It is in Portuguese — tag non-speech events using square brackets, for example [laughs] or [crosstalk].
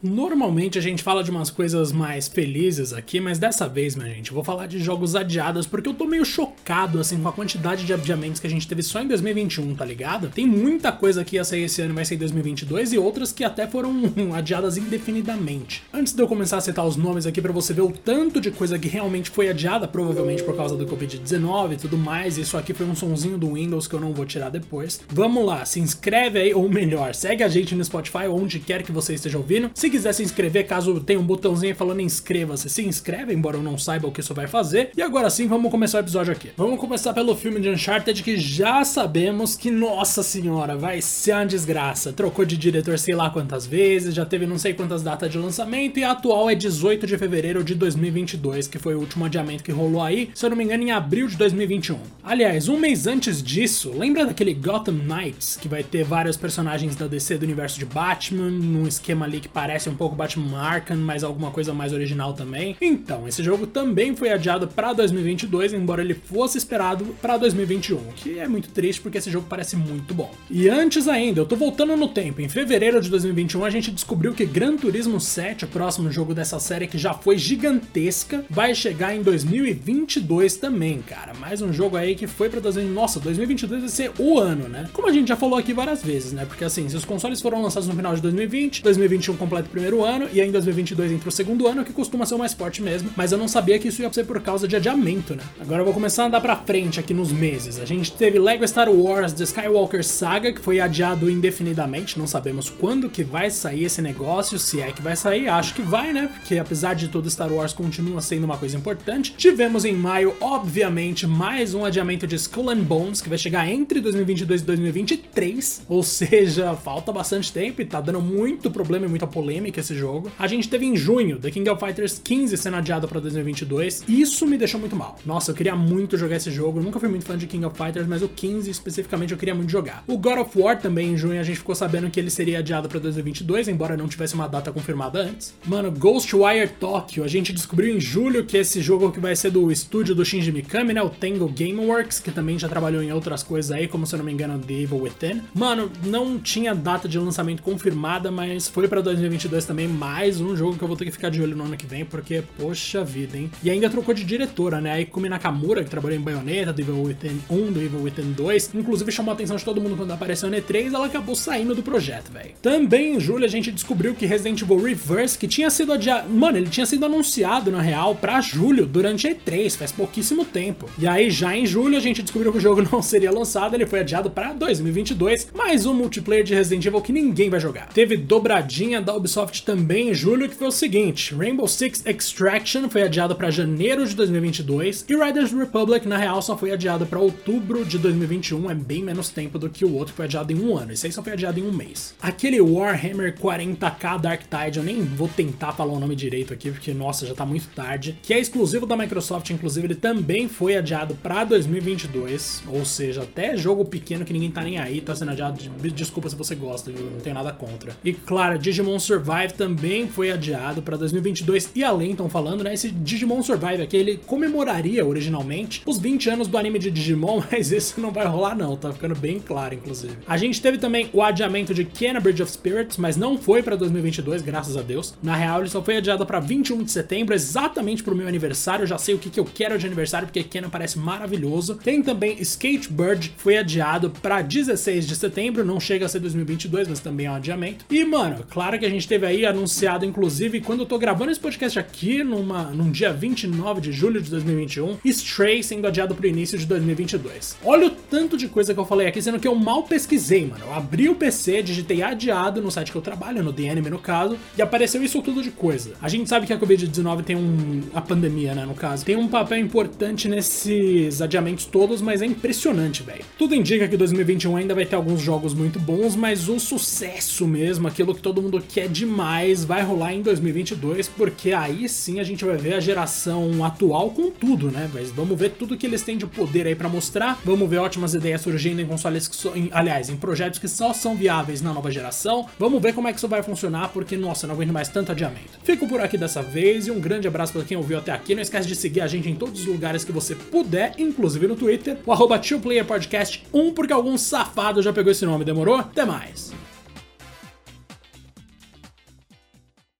Normalmente a gente fala de umas coisas mais felizes aqui, mas dessa vez, minha gente, eu vou falar de jogos adiados porque eu tô meio chocado assim com a quantidade de adiamentos que a gente teve só em 2021, tá ligado? Tem muita coisa que ia sair esse ano vai sair em 2022 e outras que até foram [laughs] adiadas indefinidamente. Antes de eu começar a citar os nomes aqui para você ver o tanto de coisa que realmente foi adiada, provavelmente por causa do Covid-19 e tudo mais, isso aqui foi um sonzinho do Windows que eu não vou tirar depois. Vamos lá, se inscreve aí, ou melhor, segue a gente no Spotify onde quer que você esteja ouvindo. Se se quiser se inscrever, caso tenha um botãozinho falando inscreva-se, se inscreve, embora eu não saiba o que isso vai fazer. E agora sim, vamos começar o episódio aqui. Vamos começar pelo filme de Uncharted, que já sabemos que, nossa senhora, vai ser uma desgraça. Trocou de diretor sei lá quantas vezes, já teve não sei quantas datas de lançamento, e a atual é 18 de fevereiro de 2022, que foi o último adiamento que rolou aí, se eu não me engano, em abril de 2021. Aliás, um mês antes disso, lembra daquele Gotham Knights, que vai ter vários personagens da DC do universo de Batman, num esquema ali que parece parece um pouco Batman Arkham, mas alguma coisa mais original também. Então, esse jogo também foi adiado para 2022, embora ele fosse esperado para 2021, o que é muito triste porque esse jogo parece muito bom. E antes ainda, eu tô voltando no tempo. Em fevereiro de 2021, a gente descobriu que Gran Turismo 7, o próximo jogo dessa série que já foi gigantesca, vai chegar em 2022 também, cara. Mais um jogo aí que foi para 2000, nossa, 2022 vai ser o ano, né? Como a gente já falou aqui várias vezes, né? Porque assim, se os consoles foram lançados no final de 2020, 2021 completo do primeiro ano e aí em 2022 entra o segundo ano, que costuma ser o mais forte mesmo, mas eu não sabia que isso ia ser por causa de adiamento, né? Agora eu vou começar a andar pra frente aqui nos meses. A gente teve Lego Star Wars The Skywalker Saga, que foi adiado indefinidamente, não sabemos quando que vai sair esse negócio, se é que vai sair, acho que vai, né? Porque apesar de tudo, Star Wars continua sendo uma coisa importante. Tivemos em maio, obviamente, mais um adiamento de Skull and Bones, que vai chegar entre 2022 e 2023, ou seja, falta bastante tempo e tá dando muito problema e muita polêmica polêmica esse jogo. A gente teve em junho The King of Fighters 15 sendo adiado para 2022. Isso me deixou muito mal. Nossa, eu queria muito jogar esse jogo. Eu nunca fui muito fã de King of Fighters, mas o 15 especificamente eu queria muito jogar. O God of War também em junho a gente ficou sabendo que ele seria adiado para 2022, embora não tivesse uma data confirmada antes. Mano, Ghostwire Tokyo, a gente descobriu em julho que esse jogo que vai ser do estúdio do Shinji Mikami, né, o Tango Gameworks, que também já trabalhou em outras coisas aí, como se eu não me engano, The Evil Within. Mano, não tinha data de lançamento confirmada, mas foi para 2022 2022 também, mais um jogo que eu vou ter que ficar de olho no ano que vem, porque, poxa vida, hein? E ainda trocou de diretora, né? A Ikumi Nakamura, que trabalhou em Bayonetta, do Evil Within 1, do Evil Within 2, inclusive chamou a atenção de todo mundo quando apareceu no E3, ela acabou saindo do projeto, velho. Também em julho a gente descobriu que Resident Evil Reverse, que tinha sido adiado. Mano, ele tinha sido anunciado, na real, pra julho, durante a E3, faz pouquíssimo tempo. E aí, já em julho, a gente descobriu que o jogo [laughs] não seria lançado, ele foi adiado pra 2022, mais um multiplayer de Resident Evil que ninguém vai jogar. Teve dobradinha da Ubisoft Ubisoft também em julho, que foi o seguinte: Rainbow Six Extraction foi adiado para janeiro de 2022 e Riders Republic, na real, só foi adiado para outubro de 2021, é bem menos tempo do que o outro que foi adiado em um ano. Esse aí só foi adiado em um mês. Aquele Warhammer 40k Dark Tide, eu nem vou tentar falar o nome direito aqui, porque nossa, já tá muito tarde, que é exclusivo da Microsoft, inclusive ele também foi adiado para 2022, ou seja, até jogo pequeno que ninguém tá nem aí tá sendo adiado. Desculpa se você gosta, viu? Não tenho nada contra. E claro, Digimon Survive Survive também foi adiado para 2022 e além, estão falando, né? Esse Digimon Survive aqui, ele comemoraria originalmente os 20 anos do anime de Digimon, [laughs] mas isso não vai rolar não, tá ficando bem claro, inclusive. A gente teve também o adiamento de Bridge of Spirits, mas não foi para 2022, graças a Deus. Na real, ele só foi adiado para 21 de setembro, exatamente pro meu aniversário. Eu já sei o que, que eu quero de aniversário, porque Kena parece maravilhoso. Tem também Skatebird, foi adiado para 16 de setembro, não chega a ser 2022, mas também é um adiamento. E, mano, claro que a gente teve teve aí anunciado, inclusive, quando eu tô gravando esse podcast aqui, numa, num dia 29 de julho de 2021, Stray sendo adiado pro início de 2022. Olha o tanto de coisa que eu falei aqui, sendo que eu mal pesquisei, mano. Eu abri o PC, digitei adiado no site que eu trabalho, no The Anime no caso, e apareceu isso tudo de coisa. A gente sabe que a Covid-19 tem um. a pandemia, né, no caso, tem um papel importante nesses adiamentos todos, mas é impressionante, velho. Tudo indica que 2021 ainda vai ter alguns jogos muito bons, mas o sucesso mesmo, aquilo que todo mundo quer demais vai rolar em 2022, porque aí sim a gente vai ver a geração atual com tudo, né? Mas vamos ver tudo que eles têm de poder aí para mostrar. Vamos ver ótimas ideias surgindo em consoles que so, em, aliás, em projetos que só são viáveis na nova geração. Vamos ver como é que isso vai funcionar, porque nossa, não aguento mais tanto adiamento. Fico por aqui dessa vez e um grande abraço para quem ouviu até aqui. Não esquece de seguir a gente em todos os lugares que você puder, inclusive no Twitter, o arroba Podcast 1, porque algum safado já pegou esse nome, demorou? Até mais!